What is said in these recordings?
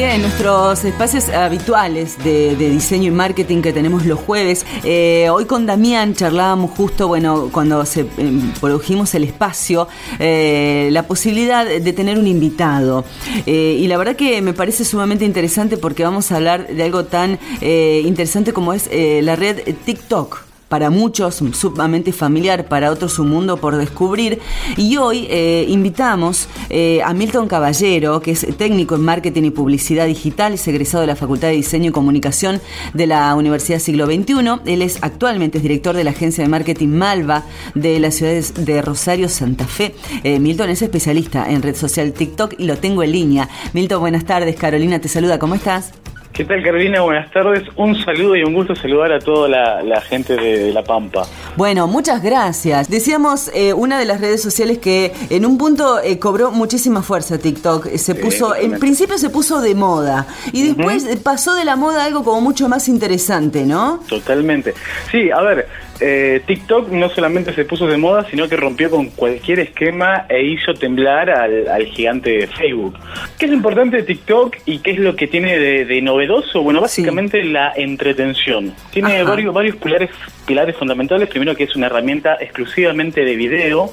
En nuestros espacios habituales de, diseño y marketing que tenemos los jueves, eh, hoy con Damián charlábamos justo, bueno, cuando se em, produjimos el espacio, eh, la posibilidad de tener un invitado. Eh, y la verdad que me parece sumamente interesante porque vamos a hablar de algo tan interesante como es la red TikTok para muchos sumamente familiar, para otros un mundo por descubrir. Y hoy eh, invitamos eh, a Milton Caballero, que es técnico en marketing y publicidad digital, es egresado de la Facultad de Diseño y Comunicación de la Universidad Siglo XXI. Él es actualmente es director de la agencia de marketing Malva de las ciudades de Rosario, Santa Fe. Eh, Milton es especialista en red social TikTok y lo tengo en línea. Milton, buenas tardes. Carolina te saluda. ¿Cómo estás? ¿Qué tal Carolina? Buenas tardes. Un saludo y un gusto saludar a toda la, gente de, La Pampa. Bueno, muchas gracias. Decíamos eh, una de las redes sociales que en un punto eh, cobró muchísima fuerza TikTok. Se puso, en principio se puso de moda y después pasó de la moda algo como mucho más interesante, ¿no? Totalmente. Sí, a ver, eh, TikTok no solamente se puso de moda, sino que rompió con cualquier esquema e hizo temblar al, gigante de Facebook. ¿Qué es lo importante de TikTok y qué es lo que tiene de, novedoso? Bueno, básicamente la entretención. Tiene varios, varios pilares, pilares fundamentales. Primero que es una herramienta exclusivamente de video.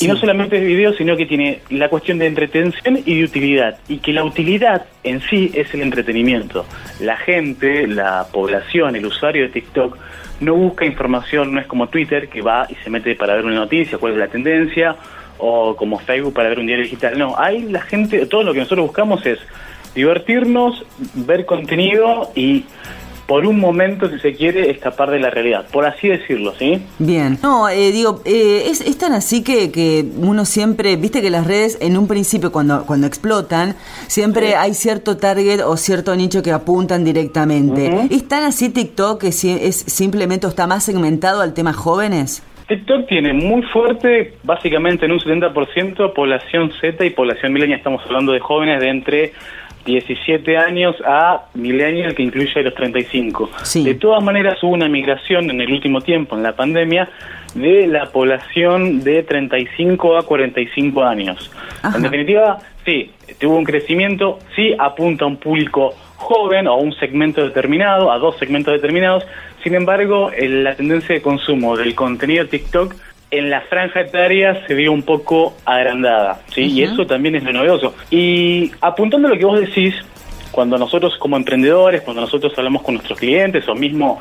Y no solamente de video, sino que tiene la cuestión de entretención y de utilidad. Y que la utilidad en sí es el entretenimiento. La gente, la población, el usuario de TikTok no busca información, no es como Twitter que va y se mete para ver una noticia, cuál es la tendencia, o como Facebook para ver un diario digital. No, ahí la gente, todo lo que nosotros buscamos es divertirnos, ver contenido y por un momento, si se quiere, escapar de la realidad, por así decirlo, ¿sí? Bien. No, eh, digo, eh, es, tan así que, que uno siempre, viste que las redes en un principio cuando, cuando explotan, siempre hay cierto target o cierto nicho que apuntan directamente. ¿Es tan así TikTok que si, es simplemente está más segmentado al tema jóvenes? TikTok tiene muy fuerte, básicamente en un 70% población Z y población milenia, estamos hablando de jóvenes de entre 17 años a millennial que incluye a los 35. De todas maneras hubo una migración en el último tiempo, en la pandemia, de la población de 35 a 45 años. En definitiva, sí, tuvo un crecimiento, sí apunta a un público joven o a un segmento determinado, a dos segmentos determinados. Sin embargo, la tendencia de consumo del contenido TikTok en la franja etaria se vio un poco agrandada, ¿sí? Y eso también es lo novedoso. Y apuntando a lo que vos decís, cuando nosotros como emprendedores, cuando nosotros hablamos con nuestros clientes o mismo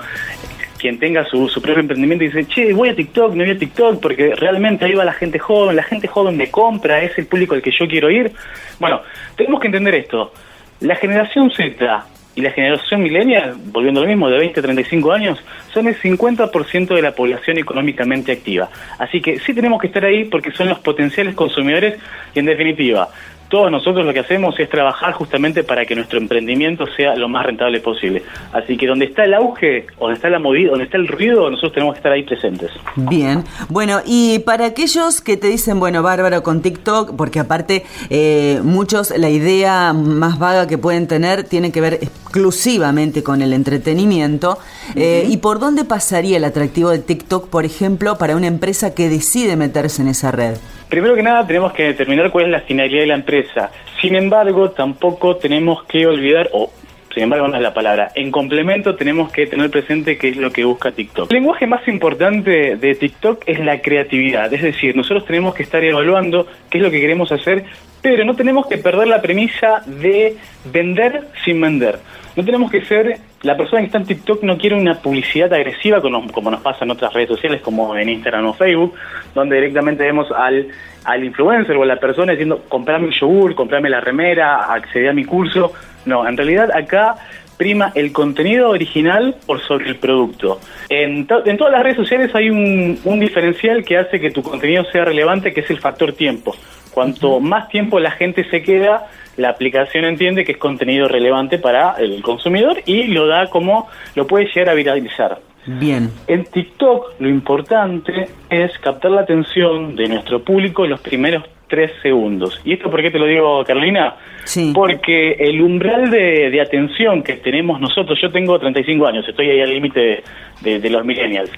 quien tenga su, su propio emprendimiento y dice, che, voy a TikTok, no voy a TikTok porque realmente ahí va la gente joven, la gente joven me compra, es el público al que yo quiero ir. Bueno, tenemos que entender esto. La generación Z y la generación millennial, volviendo a lo mismo, de 20 a 35 años, son el 50% de la población económicamente activa. Así que sí tenemos que estar ahí porque son los potenciales consumidores y en definitiva, todos nosotros lo que hacemos es trabajar justamente para que nuestro emprendimiento sea lo más rentable posible. Así que donde está el auge, donde está la movida, donde está el ruido, nosotros tenemos que estar ahí presentes. Bien, bueno, y para aquellos que te dicen, bueno, bárbaro con TikTok, porque aparte eh, muchos la idea más vaga que pueden tener tiene que ver exclusivamente con el entretenimiento, eh, ¿y por dónde pasaría el atractivo de TikTok, por ejemplo, para una empresa que decide meterse en esa red? Primero que nada tenemos que determinar cuál es la finalidad de la empresa. Sin embargo, tampoco tenemos que olvidar, o sin embargo no es la palabra, en complemento tenemos que tener presente qué es lo que busca TikTok. El lenguaje más importante de TikTok es la creatividad, es decir, nosotros tenemos que estar evaluando qué es lo que queremos hacer, pero no tenemos que perder la premisa de vender sin vender. No tenemos que ser, la persona que está en TikTok no quiere una publicidad agresiva como, nos pasa en otras redes sociales como en Instagram o Facebook, donde directamente vemos al, al influencer o a la persona diciendo comprame el yogur, comprame la remera, accede a mi curso. No, en realidad acá prima el contenido original por sobre el producto. En, en todas las redes sociales hay un, un, diferencial que hace que tu contenido sea relevante, que es el factor tiempo. Cuanto más tiempo la gente se queda, la aplicación entiende que es contenido relevante para el consumidor y lo da como lo puede llegar a viralizar. Bien. En TikTok lo importante es captar la atención de nuestro público en los primeros tres segundos. ¿Y esto por qué te lo digo, Carolina? Sí. Porque el umbral de, atención que tenemos nosotros, yo tengo 35 años, estoy ahí al límite de, los millennials,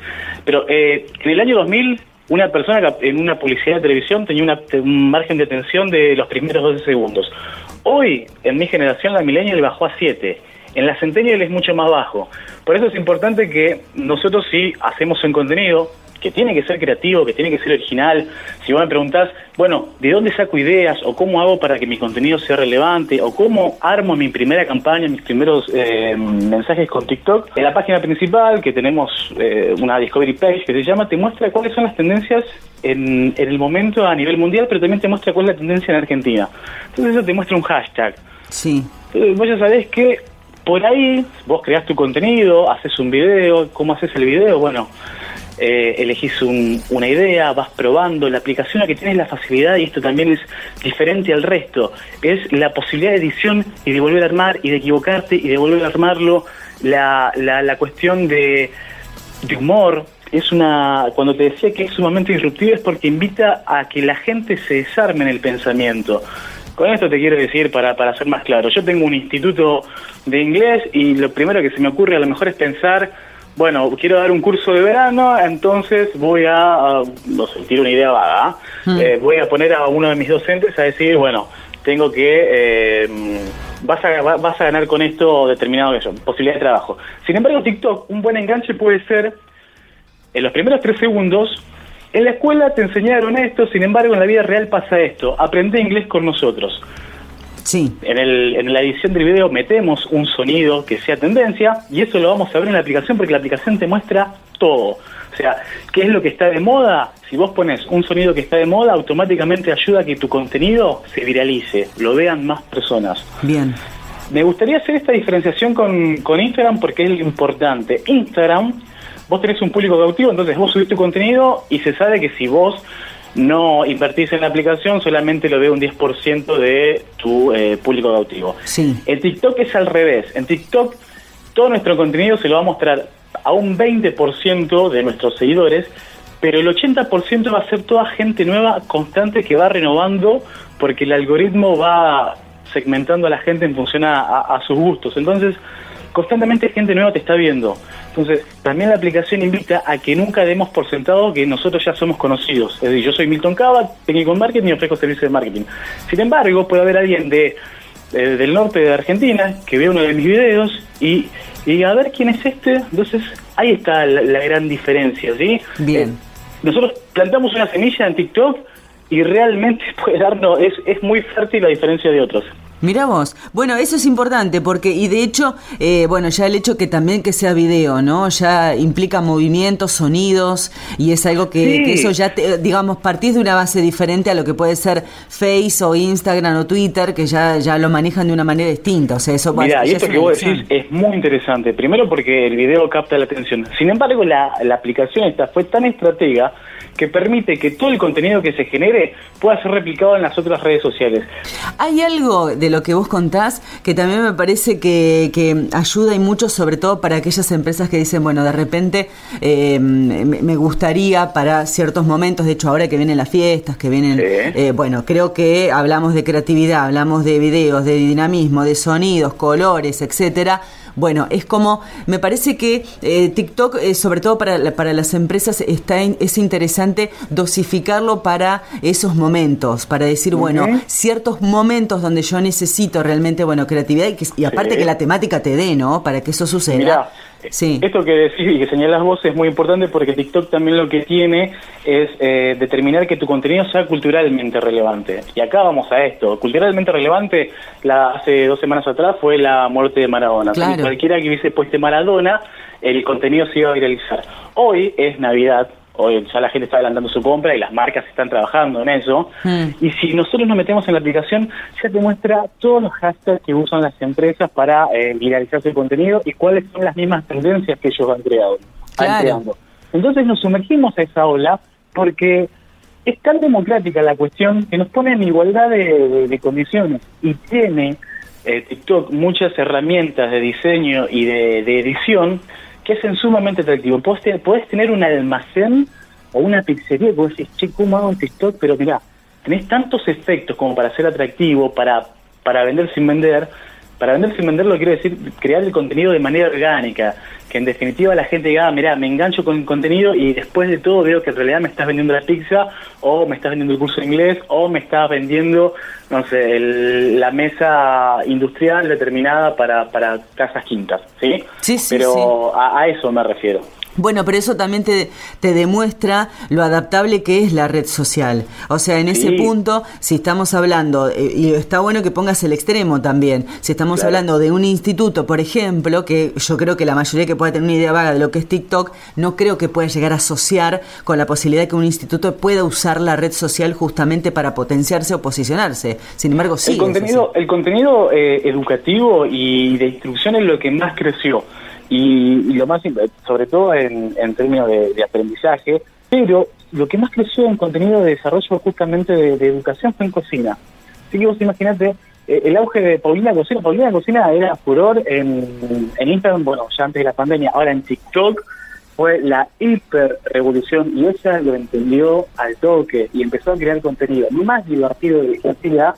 pero eh, en el año 2000 una persona en una publicidad de televisión tenía un margen de atención de los primeros 12 segundos. Hoy, en mi generación, la millennial bajó a 7. En la centennial es mucho más bajo. Por eso es importante que nosotros si hacemos un contenido, que tiene que ser creativo, que tiene que ser original. Si vos me preguntás, bueno, ¿de dónde saco ideas? ¿O cómo hago para que mi contenido sea relevante? ¿O cómo armo mi primera campaña, mis primeros eh, mensajes con TikTok? En la página principal, que tenemos eh, una Discovery Page que se llama, te muestra cuáles son las tendencias en, en el momento a nivel mundial, pero también te muestra cuál es la tendencia en Argentina. Entonces eso te muestra un hashtag. Sí. Entonces vos ya sabés que por ahí vos creás tu contenido, haces un video, ¿cómo haces el video? Bueno, eh, elegís una idea, vas probando. La aplicación la que tienes la facilidad, y esto también es diferente al resto, es la posibilidad de edición y de volver a armar y de equivocarte y de volver a armarlo. La, la, la cuestión de, de humor, es una cuando te decía que es sumamente disruptivo es porque invita a que la gente se desarme en el pensamiento. Con esto te quiero decir, para, para ser más claro, yo tengo un instituto de inglés y lo primero que se me ocurre a lo mejor es pensar bueno, quiero dar un curso de verano, entonces voy a, no sé, tiro una idea vaga, hmm. eh, voy a poner a uno de mis docentes a decir, bueno, tengo que, eh, vas, a, vas a ganar con esto determinado que posibilidad de trabajo. Sin embargo, TikTok, un buen enganche puede ser, en los primeros tres segundos, en la escuela te enseñaron esto, sin embargo, en la vida real pasa esto, aprende inglés con nosotros. Sí. En, el, en la edición del video metemos un sonido que sea tendencia y eso lo vamos a ver en la aplicación porque la aplicación te muestra todo. O sea, ¿qué es lo que está de moda? Si vos pones un sonido que está de moda, automáticamente ayuda a que tu contenido se viralice, lo vean más personas. Bien. Me gustaría hacer esta diferenciación con, con Instagram porque es importante. Instagram, vos tenés un público cautivo, entonces vos subís tu contenido y se sabe que si vos no invertís en la aplicación, solamente lo ve un 10% de tu eh, público cautivo. Sí. En TikTok es al revés. En TikTok todo nuestro contenido se lo va a mostrar a un 20% de nuestros seguidores, pero el 80% va a ser toda gente nueva, constante, que va renovando, porque el algoritmo va segmentando a la gente en función a sus gustos. Entonces, constantemente gente nueva te está viendo. Entonces, también la aplicación invita a que nunca demos por sentado que nosotros ya somos conocidos. Es decir, yo soy Milton Cava, técnico en marketing y ofrezco servicios de marketing. Sin embargo, puede haber alguien de, del norte de Argentina que vea uno de mis videos y, y a ver quién es este. Entonces, ahí está la, gran diferencia, ¿sí? Bien. Eh, nosotros plantamos una semilla en TikTok y realmente puede darnos, es, es muy fértil la diferencia de otros. Mira vos, bueno, eso es importante porque, y de hecho, eh, bueno, ya el hecho que también que sea video, ¿no? Ya implica movimientos, sonidos, y es algo que, eso ya, digamos, partís de una base diferente a lo que puede ser Face o Instagram o Twitter, que ya, ya lo manejan de una manera distinta, o sea, eso Mira, y esto que vos decís es muy interesante, primero porque el video capta la atención, sin embargo, la, la aplicación esta fue tan estratega que permite que todo el contenido que se genere pueda ser replicado en las otras redes sociales. Hay algo de lo que vos contás que también me parece que, ayuda y mucho, sobre todo para aquellas empresas que dicen, bueno, de repente eh, me gustaría para ciertos momentos, de hecho ahora que vienen las fiestas, que vienen, eh, bueno, creo que hablamos de creatividad, hablamos de videos, de dinamismo, de sonidos, colores, etcétera bueno, es como, me parece que eh, TikTok, eh, sobre todo para, para las empresas, está es interesante dosificarlo para esos momentos, para decir, bueno, ciertos momentos donde yo necesito realmente, bueno, creatividad y, que, y aparte que la temática te dé, ¿no? Para que eso suceda. Sí. Esto que decís y que señalas vos es muy importante porque TikTok también lo que tiene es eh, determinar que tu contenido sea culturalmente relevante. Y acá vamos a esto. Culturalmente relevante, la, hace dos semanas atrás fue la muerte de Maradona. cualquiera que hubiese puesto Maradona, el contenido se iba a viralizar. Hoy es Navidad, hoy ya la gente está adelantando su compra y las marcas están trabajando en eso. Hmm. Y si nosotros nos metemos en la aplicación, ya te muestra todos los hashtags que usan las empresas para eh, viralizar su contenido y cuáles son las mismas tendencias que ellos han creado. creando. Entonces nos sumergimos a esa ola porque es tan democrática la cuestión que nos pone en igualdad de, condiciones y tiene eh, TikTok muchas herramientas de diseño y de edición que hacen sumamente atractivo. Podés, tener un almacén o una pizzería que vos decís, che, ¿cómo hago un TikTok? Pero mirá, tenés tantos efectos como para ser atractivo, para, para vender sin vender, Para vender sin venderlo quiero decir crear el contenido de manera orgánica, que en definitiva la gente diga, ah, mira, me engancho con el contenido y después de todo veo que en realidad me estás vendiendo la pizza o me estás vendiendo el curso de inglés o me estás vendiendo, no sé, la mesa industrial determinada para, para casas quintas, ¿sí? Sí, sí, Pero A, a eso me refiero. Bueno, pero eso también te, te, demuestra lo adaptable que es la red social. O sea, en ese punto, si estamos hablando, eh, y está bueno que pongas el extremo también, si estamos hablando de un instituto, por ejemplo, que yo creo que la mayoría que pueda tener una idea vaga de lo que es TikTok, no creo que pueda llegar a asociar con la posibilidad de que un instituto pueda usar la red social justamente para potenciarse o posicionarse. Sin embargo, sí. El contenido, el contenido eh, educativo y de instrucción es lo que más creció y, lo más, sobre todo en, términos de, aprendizaje, pero lo que más creció en contenido de desarrollo justamente de, educación fue en cocina. Así que vos imaginate eh, el auge de Paulina Cocina. Paulina Cocina era furor en, en Instagram, bueno, ya antes de la pandemia, ahora en TikTok fue la hiper revolución y ella lo entendió al toque y empezó a crear contenido más divertido de diversidad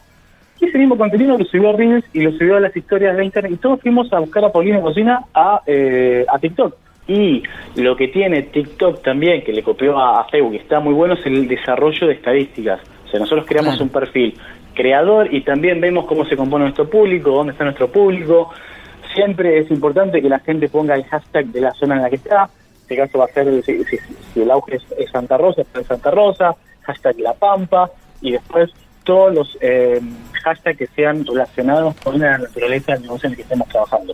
y ese mismo contenido lo subió a Reels y lo subió a las historias de Instagram. Y todos fuimos a buscar a Paulina Cocina a, eh, a TikTok. Y lo que tiene TikTok también, que le copió a, Facebook y está muy bueno, es el desarrollo de estadísticas. O sea, nosotros creamos un perfil creador y también vemos cómo se compone nuestro público, dónde está nuestro público. Siempre es importante que la gente ponga el hashtag de la zona en la que está. En este caso va a ser, si, el auge es, Santa Rosa, está en Santa Rosa, hashtag La Pampa, y después todos los eh, hashtags que sean relacionados con la naturaleza del negocio en el que estemos trabajando.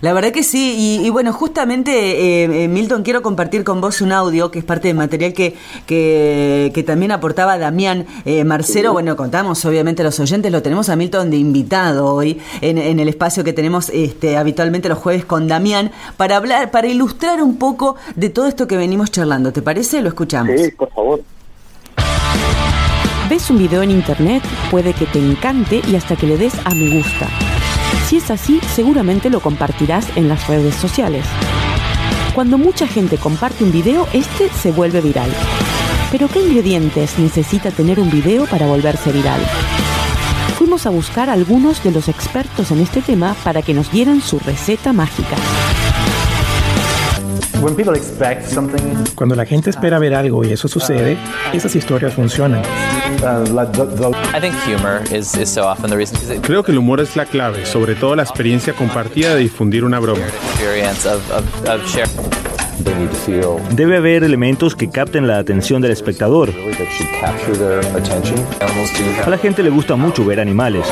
La verdad que sí, y, bueno, justamente eh, eh, Milton, quiero compartir con vos un audio que es parte del material que, que, también aportaba Damián eh, Marcero. Bueno, contamos obviamente a los oyentes, lo tenemos a Milton de invitado hoy en, en, el espacio que tenemos este, habitualmente los jueves con Damián para hablar, para ilustrar un poco de todo esto que venimos charlando. ¿Te parece? Lo escuchamos. Sí, por favor. Ves un video en internet, puede que te encante y hasta que le des a me gusta. Si es así, seguramente lo compartirás en las redes sociales. Cuando mucha gente comparte un video, este se vuelve viral. Pero ¿qué ingredientes necesita tener un video para volverse viral? Fuimos a buscar algunos de los expertos en este tema para que nos dieran su receta mágica. Cuando la gente espera ver algo y eso sucede, esas historias funcionan. Creo que el humor es la clave, sobre todo la experiencia compartida de difundir una broma. Debe haber elementos que capten la atención del espectador. A la gente le gusta mucho ver animales.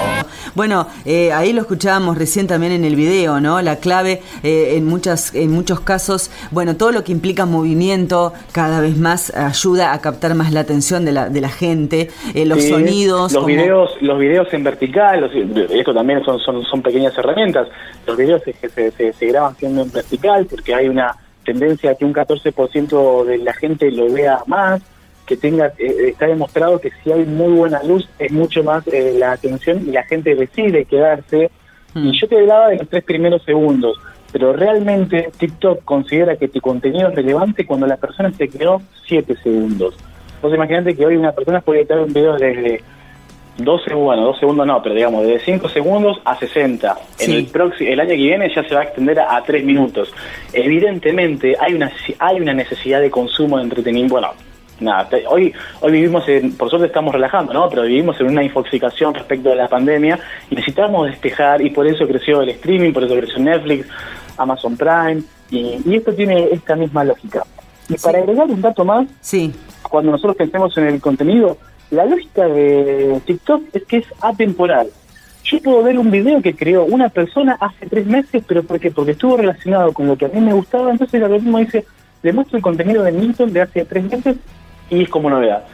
Bueno, eh, ahí lo escuchábamos recién también en el video, ¿no? La clave eh, en muchas en muchos casos, bueno, todo lo que implica movimiento cada vez más ayuda a captar más la atención de la, de la gente, eh, los sonidos. Los videos los videos en vertical, esto también son, son, son pequeñas herramientas. Los videos se, se, se graban siendo en vertical porque hay una tendencia a que un 14% de la gente lo vea más, que tenga, eh, está demostrado que si hay muy buena luz es mucho más eh, la atención y la gente decide quedarse. Y hmm. yo te hablaba de los tres primeros segundos, pero realmente TikTok considera que tu contenido es relevante cuando la persona se quedó siete segundos. Vos imaginate que hoy una persona puede editar un video desde 12, bueno, dos segundos no, pero digamos, de 5 segundos a 60. En el próximo, el año que viene ya se va a extender a, 3 minutos. Evidentemente hay una hay una necesidad de consumo de entretenimiento. Bueno, nada, hoy hoy vivimos en, por suerte estamos relajando, ¿no? Pero vivimos en una infoxicación respecto de la pandemia y necesitamos despejar y por eso creció el streaming, por eso creció Netflix, Amazon Prime y, esto tiene esta misma lógica. Y para agregar un dato más, sí. cuando nosotros pensemos en el contenido, la lógica de TikTok es que es atemporal. Yo puedo ver un video que creó una persona hace tres meses, pero ¿por qué? Porque estuvo relacionado con lo que a mí me gustaba, entonces el algoritmo dice, le muestro el contenido de Milton de hace tres meses y es como novedad.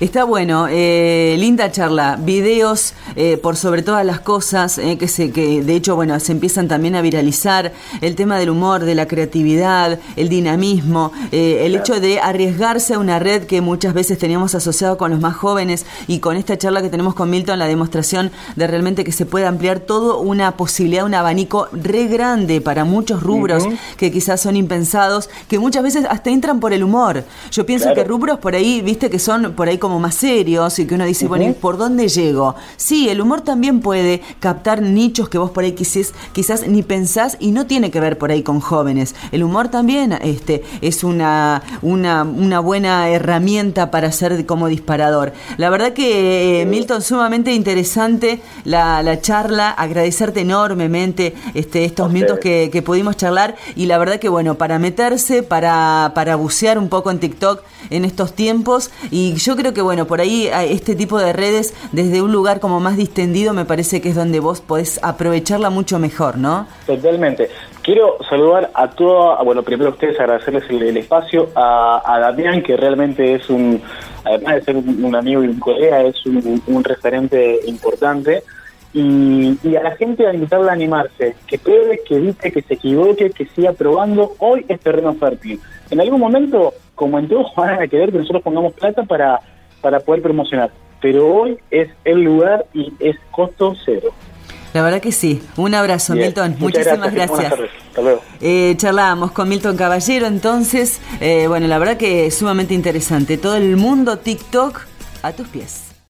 Está bueno, eh, linda charla, videos eh, por sobre todas las cosas, eh, que, se, que de hecho, bueno, se empiezan también a viralizar, el tema del humor, de la creatividad, el dinamismo, el hecho de arriesgarse a una red que muchas veces teníamos asociado con los más jóvenes y con esta charla que tenemos con Milton, la demostración de realmente que se puede ampliar todo una posibilidad, un abanico re grande para muchos rubros que quizás son impensados, que muchas veces hasta entran por el humor. Yo pienso que rubros por ahí, viste, que son por ahí como más serios y que uno dice, bueno, ¿y por dónde llego? Sí, el humor también puede captar nichos que vos por ahí quizás, quizás ni pensás y no tiene que ver por ahí con jóvenes. El humor también este, es una, una, una buena herramienta para ser como disparador. La verdad que, eh, Milton, sumamente interesante la, la charla, agradecerte enormemente este, estos minutos que, que pudimos charlar y la verdad que, bueno, para meterse, para, para bucear un poco en TikTok en estos tiempos y yo creo que, bueno, por ahí este tipo de redes desde un lugar como más distendido me parece que es donde vos podés aprovecharla mucho mejor, ¿no? Totalmente. Quiero saludar a todos, bueno, primero a ustedes, agradecerles el, espacio, a, Damián, que realmente es un, además de ser un, amigo y un colega, es un, referente importante. Y, a la gente a invitarla a animarse, que pruebe, que evite, que se equivoque, que siga probando. Hoy es terreno fértil. En algún momento, como en todo, van a querer que nosotros pongamos plata para, para poder promocionar. Pero hoy es el lugar y es costo cero. La verdad que sí. Un abrazo, Milton. Muchísimas gracias. Hasta luego. Eh, charlábamos con Milton Caballero, entonces, eh, bueno, la verdad que es sumamente interesante. Todo el mundo TikTok a tus pies.